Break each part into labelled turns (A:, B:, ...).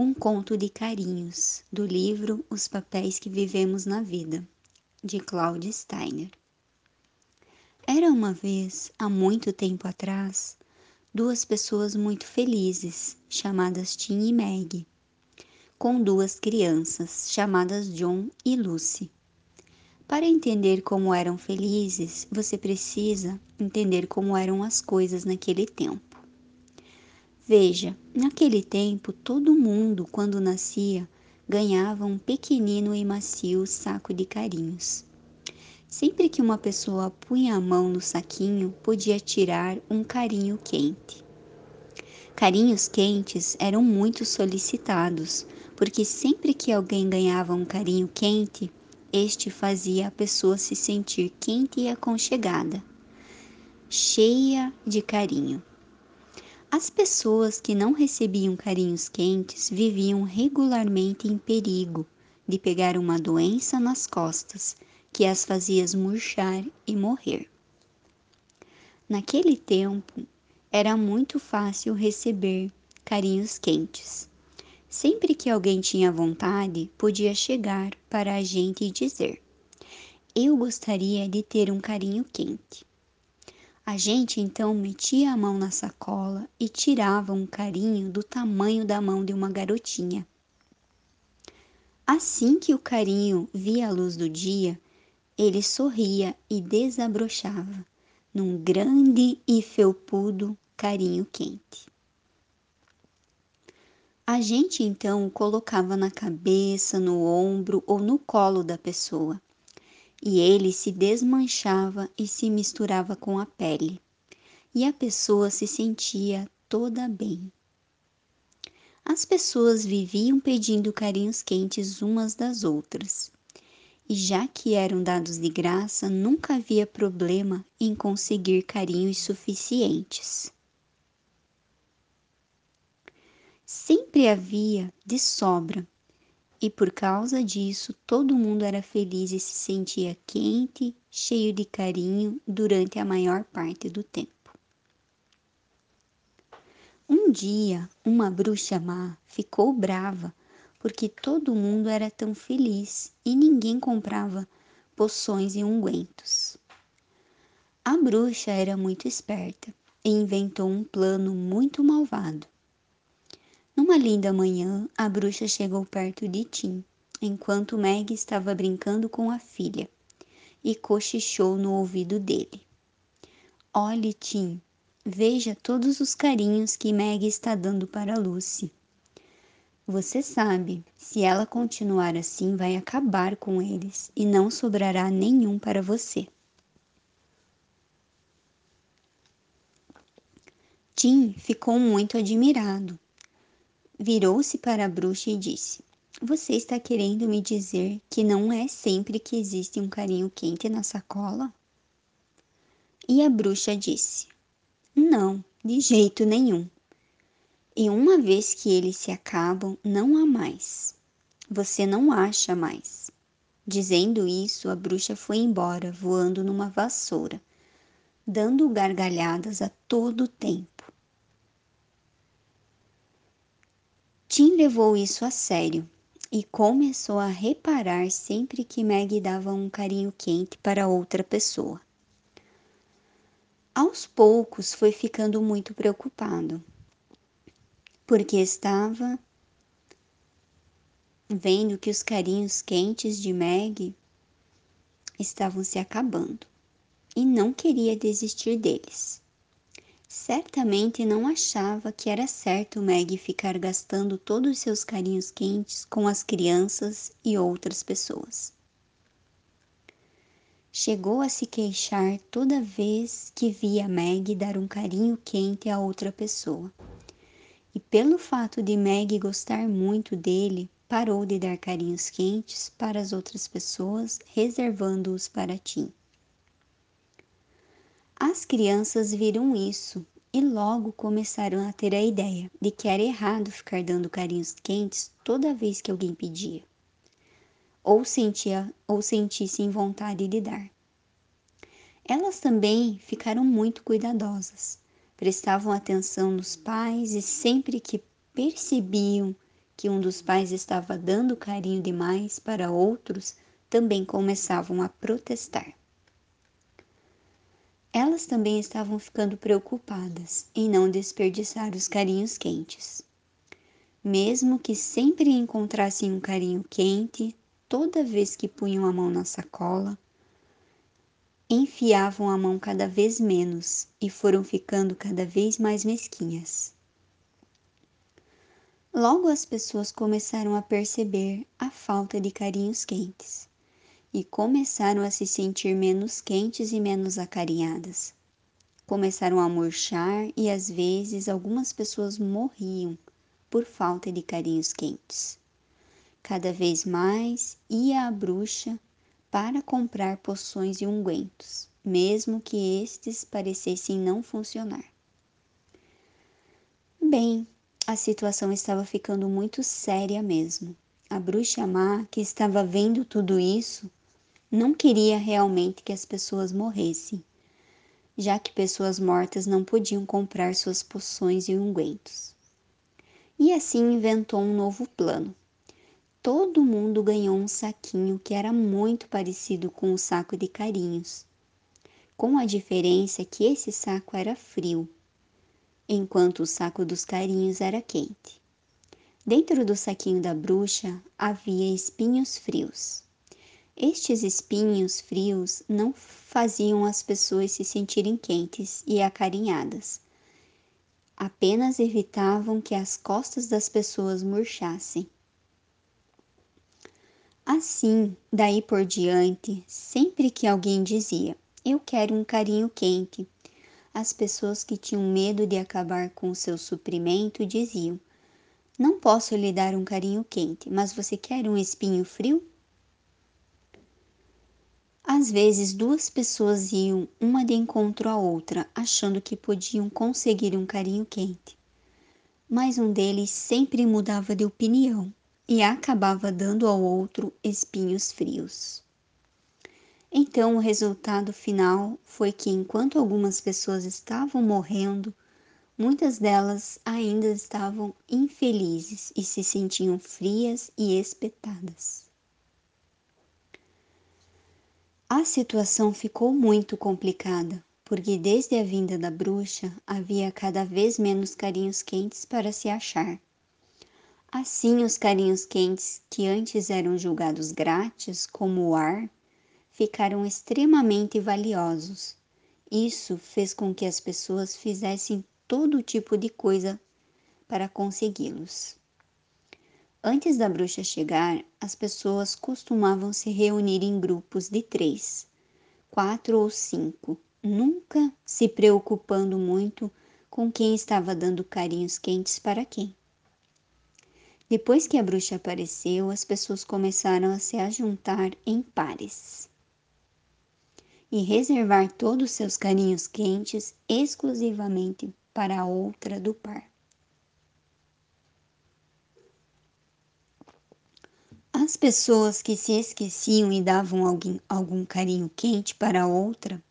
A: Um conto de carinhos, do livro Os Papéis que Vivemos na Vida, de Claudia Steiner. Era uma vez, há muito tempo atrás, duas pessoas muito felizes, chamadas Tim e Meg, com duas crianças, chamadas John e Lucy. Para entender como eram felizes, você precisa entender como eram as coisas naquele tempo. Veja, naquele tempo todo mundo, quando nascia, ganhava um pequenino e macio saco de carinhos. Sempre que uma pessoa punha a mão no saquinho, podia tirar um carinho quente. Carinhos quentes eram muito solicitados, porque sempre que alguém ganhava um carinho quente, este fazia a pessoa se sentir quente e aconchegada, cheia de carinho. As pessoas que não recebiam carinhos quentes viviam regularmente em perigo de pegar uma doença nas costas que as fazia murchar e morrer. Naquele tempo, era muito fácil receber carinhos quentes. Sempre que alguém tinha vontade, podia chegar para a gente e dizer: Eu gostaria de ter um carinho quente. A gente então metia a mão na sacola e tirava um carinho do tamanho da mão de uma garotinha. Assim que o carinho via a luz do dia, ele sorria e desabrochava num grande e felpudo carinho quente. A gente então o colocava na cabeça, no ombro ou no colo da pessoa, e ele se desmanchava e se misturava com a pele, e a pessoa se sentia toda bem. As pessoas viviam pedindo carinhos quentes umas das outras, e já que eram dados de graça, nunca havia problema em conseguir carinhos suficientes. sempre havia de sobra, e por causa disso todo mundo era feliz e se sentia quente, cheio de carinho durante a maior parte do tempo. Um dia, uma bruxa má ficou brava porque todo mundo era tão feliz e ninguém comprava poções e ungüentos. A bruxa era muito esperta e inventou um plano muito malvado numa linda manhã, a bruxa chegou perto de Tim, enquanto Meg estava brincando com a filha, e cochichou no ouvido dele. Olhe, Tim, veja todos os carinhos que Meg está dando para Lucy. Você sabe, se ela continuar assim, vai acabar com eles e não sobrará nenhum para você. Tim ficou muito admirado Virou-se para a bruxa e disse: Você está querendo me dizer que não é sempre que existe um carinho quente na sacola? E a bruxa disse: Não, de jeito nenhum. E uma vez que eles se acabam, não há mais. Você não acha mais. Dizendo isso, a bruxa foi embora, voando numa vassoura, dando gargalhadas a todo tempo. Tim levou isso a sério e começou a reparar sempre que Meg dava um carinho quente para outra pessoa. Aos poucos foi ficando muito preocupado, porque estava vendo que os carinhos quentes de Meg estavam se acabando e não queria desistir deles. Certamente não achava que era certo Meg ficar gastando todos os seus carinhos quentes com as crianças e outras pessoas. Chegou a se queixar toda vez que via Meg dar um carinho quente a outra pessoa. E pelo fato de Meg gostar muito dele, parou de dar carinhos quentes para as outras pessoas, reservando-os para Tim. As crianças viram isso e logo começaram a ter a ideia de que era errado ficar dando carinhos quentes toda vez que alguém pedia, ou sentia ou sentissem vontade de dar. Elas também ficaram muito cuidadosas, prestavam atenção nos pais e sempre que percebiam que um dos pais estava dando carinho demais para outros, também começavam a protestar. Elas também estavam ficando preocupadas em não desperdiçar os carinhos quentes. Mesmo que sempre encontrassem um carinho quente, toda vez que punham a mão na sacola, enfiavam a mão cada vez menos e foram ficando cada vez mais mesquinhas. Logo as pessoas começaram a perceber a falta de carinhos quentes e começaram a se sentir menos quentes e menos acarinhadas. Começaram a murchar e às vezes algumas pessoas morriam por falta de carinhos quentes. Cada vez mais ia a bruxa para comprar poções e ungüentos, mesmo que estes parecessem não funcionar. Bem, a situação estava ficando muito séria mesmo. A bruxa má, que estava vendo tudo isso, não queria realmente que as pessoas morressem, já que pessoas mortas não podiam comprar suas poções e ungüentos. E assim inventou um novo plano todo mundo ganhou um saquinho que era muito parecido com o saco de carinhos, com a diferença que esse saco era frio, enquanto o saco dos carinhos era quente. Dentro do saquinho da bruxa havia espinhos frios. Estes espinhos frios não faziam as pessoas se sentirem quentes e acarinhadas, apenas evitavam que as costas das pessoas murchassem. Assim, daí por diante, sempre que alguém dizia: Eu quero um carinho quente, as pessoas que tinham medo de acabar com o seu suprimento diziam: Não posso lhe dar um carinho quente, mas você quer um espinho frio? Às vezes, duas pessoas iam uma de encontro à outra, achando que podiam conseguir um carinho quente. Mas um deles sempre mudava de opinião e acabava dando ao outro espinhos frios. Então, o resultado final foi que, enquanto algumas pessoas estavam morrendo, muitas delas ainda estavam infelizes e se sentiam frias e espetadas. A situação ficou muito complicada, porque desde a vinda da bruxa havia cada vez menos carinhos quentes para se achar Assim, os carinhos quentes, que antes eram julgados grátis, como o ar, ficaram extremamente valiosos. Isso fez com que as pessoas fizessem todo tipo de coisa para consegui-los. Antes da bruxa chegar, as pessoas costumavam se reunir em grupos de três, quatro ou cinco, nunca se preocupando muito com quem estava dando carinhos quentes para quem. Depois que a bruxa apareceu, as pessoas começaram a se ajuntar em pares e reservar todos seus carinhos quentes exclusivamente para a outra do par. As pessoas que se esqueciam e davam alguém, algum carinho quente para outra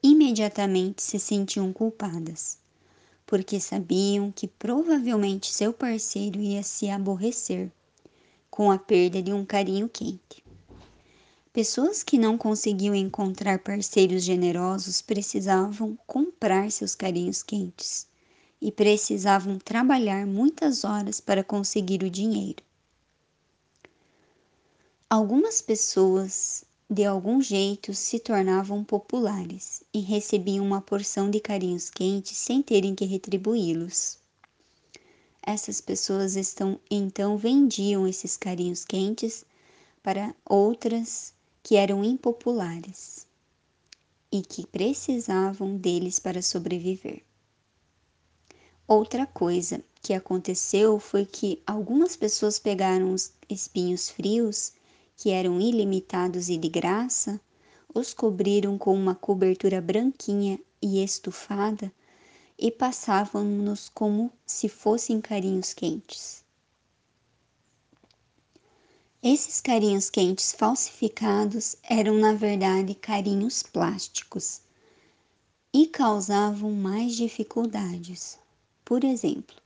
A: imediatamente se sentiam culpadas porque sabiam que provavelmente seu parceiro ia se aborrecer com a perda de um carinho quente. Pessoas que não conseguiam encontrar parceiros generosos precisavam comprar seus carinhos quentes e precisavam trabalhar muitas horas para conseguir o dinheiro. Algumas pessoas de algum jeito se tornavam populares e recebiam uma porção de carinhos quentes sem terem que retribuí-los. Essas pessoas estão, então vendiam esses carinhos quentes para outras que eram impopulares e que precisavam deles para sobreviver. Outra coisa que aconteceu foi que algumas pessoas pegaram os espinhos frios que eram ilimitados e de graça, os cobriram com uma cobertura branquinha e estufada e passavam-nos como se fossem carinhos quentes. Esses carinhos quentes falsificados eram, na verdade, carinhos plásticos e causavam mais dificuldades. Por exemplo,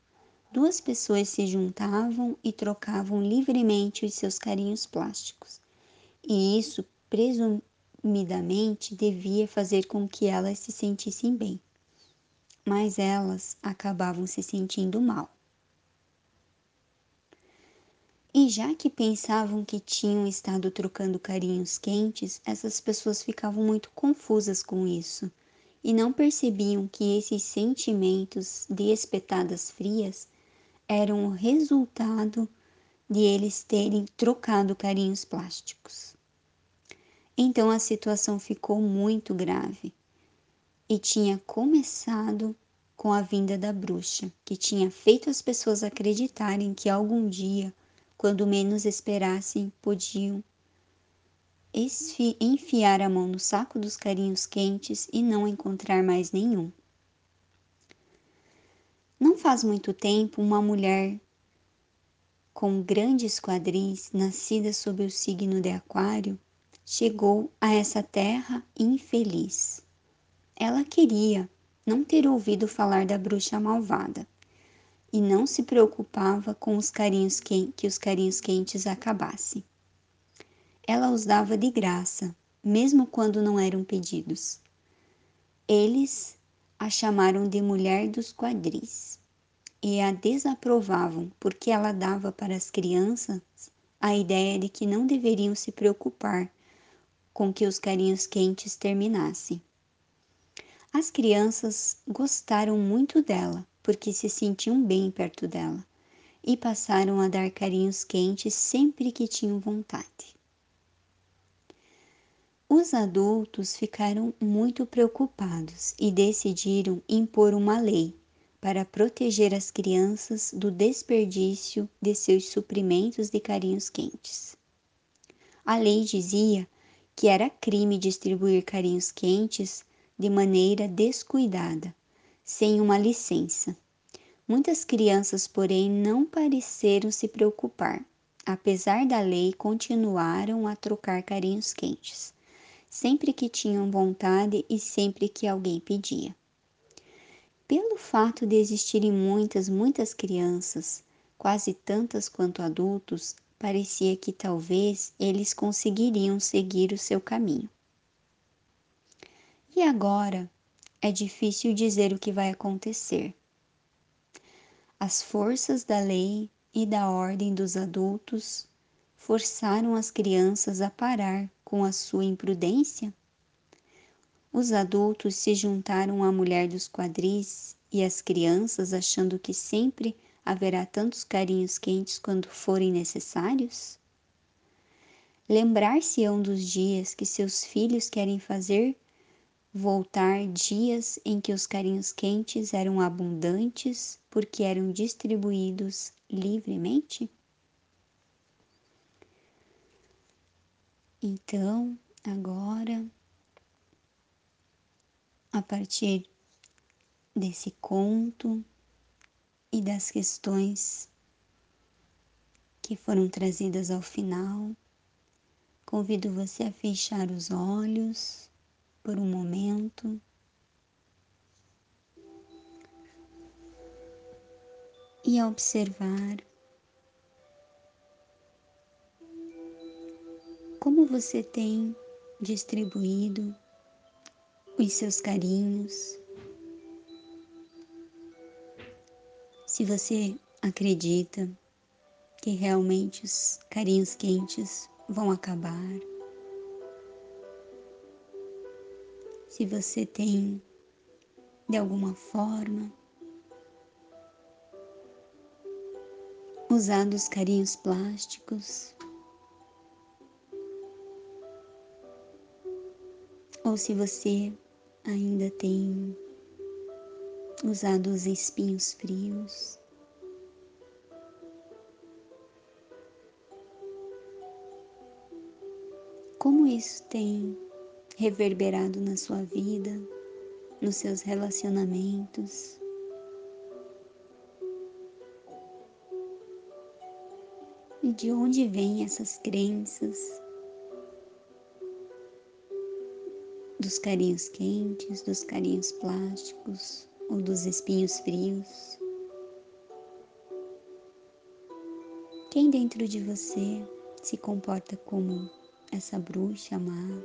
A: duas pessoas se juntavam e trocavam livremente os seus carinhos plásticos. E isso, presumidamente, devia fazer com que elas se sentissem bem. Mas elas acabavam se sentindo mal. E já que pensavam que tinham estado trocando carinhos quentes, essas pessoas ficavam muito confusas com isso e não percebiam que esses sentimentos de espetadas frias eram o resultado de eles terem trocado carinhos plásticos. Então a situação ficou muito grave e tinha começado com a vinda da bruxa, que tinha feito as pessoas acreditarem que algum dia quando menos esperassem, podiam enfiar a mão no saco dos carinhos quentes e não encontrar mais nenhum. Não faz muito tempo, uma mulher com grandes quadris, nascida sob o signo de Aquário, chegou a essa terra infeliz. Ela queria não ter ouvido falar da bruxa malvada e não se preocupava com os carinhos que, que os carinhos quentes acabassem. Ela os dava de graça, mesmo quando não eram pedidos. Eles a chamaram de mulher dos quadris e a desaprovavam porque ela dava para as crianças a ideia de que não deveriam se preocupar com que os carinhos quentes terminassem. As crianças gostaram muito dela porque se sentiam bem perto dela e passaram a dar carinhos quentes sempre que tinham vontade. Os adultos ficaram muito preocupados e decidiram impor uma lei para proteger as crianças do desperdício de seus suprimentos de carinhos quentes. A lei dizia que era crime distribuir carinhos quentes de maneira descuidada sem uma licença. Muitas crianças, porém, não pareceram se preocupar. Apesar da lei, continuaram a trocar carinhos quentes, sempre que tinham vontade e sempre que alguém pedia. Pelo fato de existirem muitas, muitas crianças, quase tantas quanto adultos, parecia que talvez eles conseguiriam seguir o seu caminho. E agora, é difícil dizer o que vai acontecer. As forças da lei e da ordem dos adultos forçaram as crianças a parar com a sua imprudência? Os adultos se juntaram à mulher dos quadris e as crianças achando que sempre haverá tantos carinhos quentes quando forem necessários? Lembrar-se-ão dos dias que seus filhos querem fazer voltar dias em que os carinhos quentes eram abundantes porque eram distribuídos livremente? Então, agora, a partir desse conto e das questões que foram trazidas ao final, convido você a fechar os olhos por um momento. E a observar como você tem distribuído os seus carinhos. Se você acredita que realmente os carinhos quentes vão acabar. se você tem, de alguma forma, usado os carinhos plásticos, ou se você ainda tem usado os espinhos frios. Como isso tem reverberado na sua vida, nos seus relacionamentos. E de onde vêm essas crenças dos carinhos quentes, dos carinhos plásticos ou dos espinhos frios? Quem dentro de você se comporta como essa bruxa má?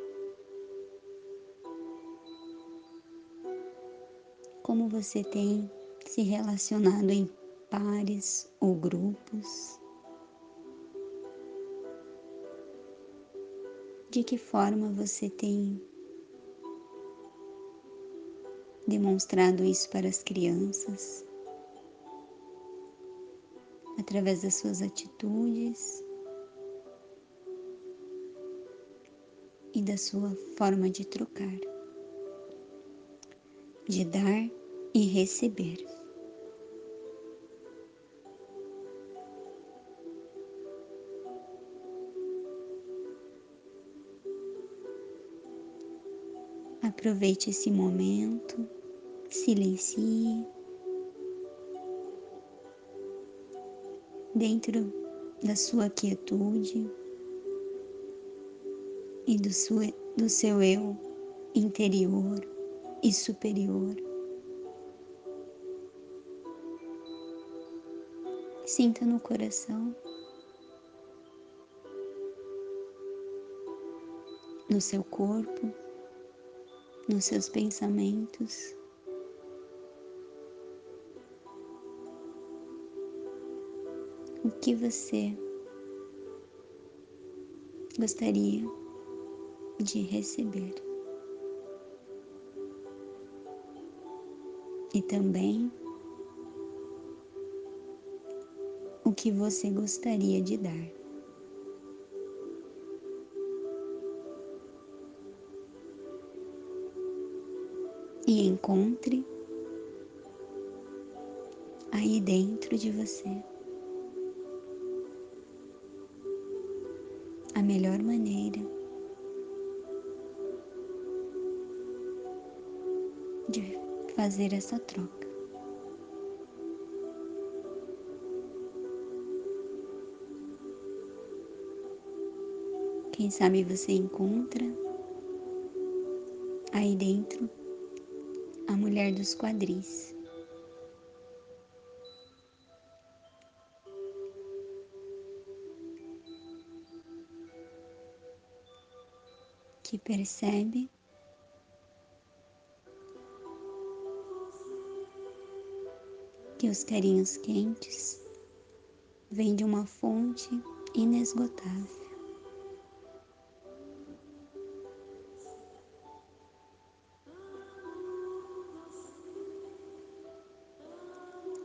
A: Como você tem se relacionado em pares ou grupos? De que forma você tem demonstrado isso para as crianças? Através das suas atitudes e da sua forma de trocar, de dar e receber. Aproveite esse momento, silencie. Dentro da sua quietude e do, sua, do seu eu interior e superior. Sinta no coração, no seu corpo nos seus pensamentos. O que você gostaria de receber? E também o que você gostaria de dar. e encontre aí dentro de você a melhor maneira de fazer essa troca. Quem sabe você encontra aí dentro a mulher dos quadris. Que percebe que os carinhos quentes vêm de uma fonte inesgotável.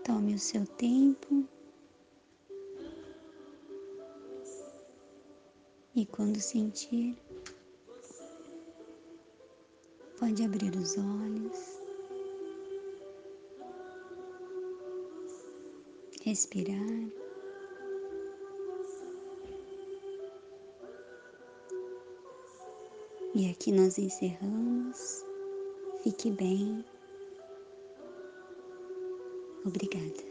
A: Tome o seu tempo. E quando sentir, pode abrir os olhos, respirar. E aqui nós encerramos. Fique bem. Obrigada.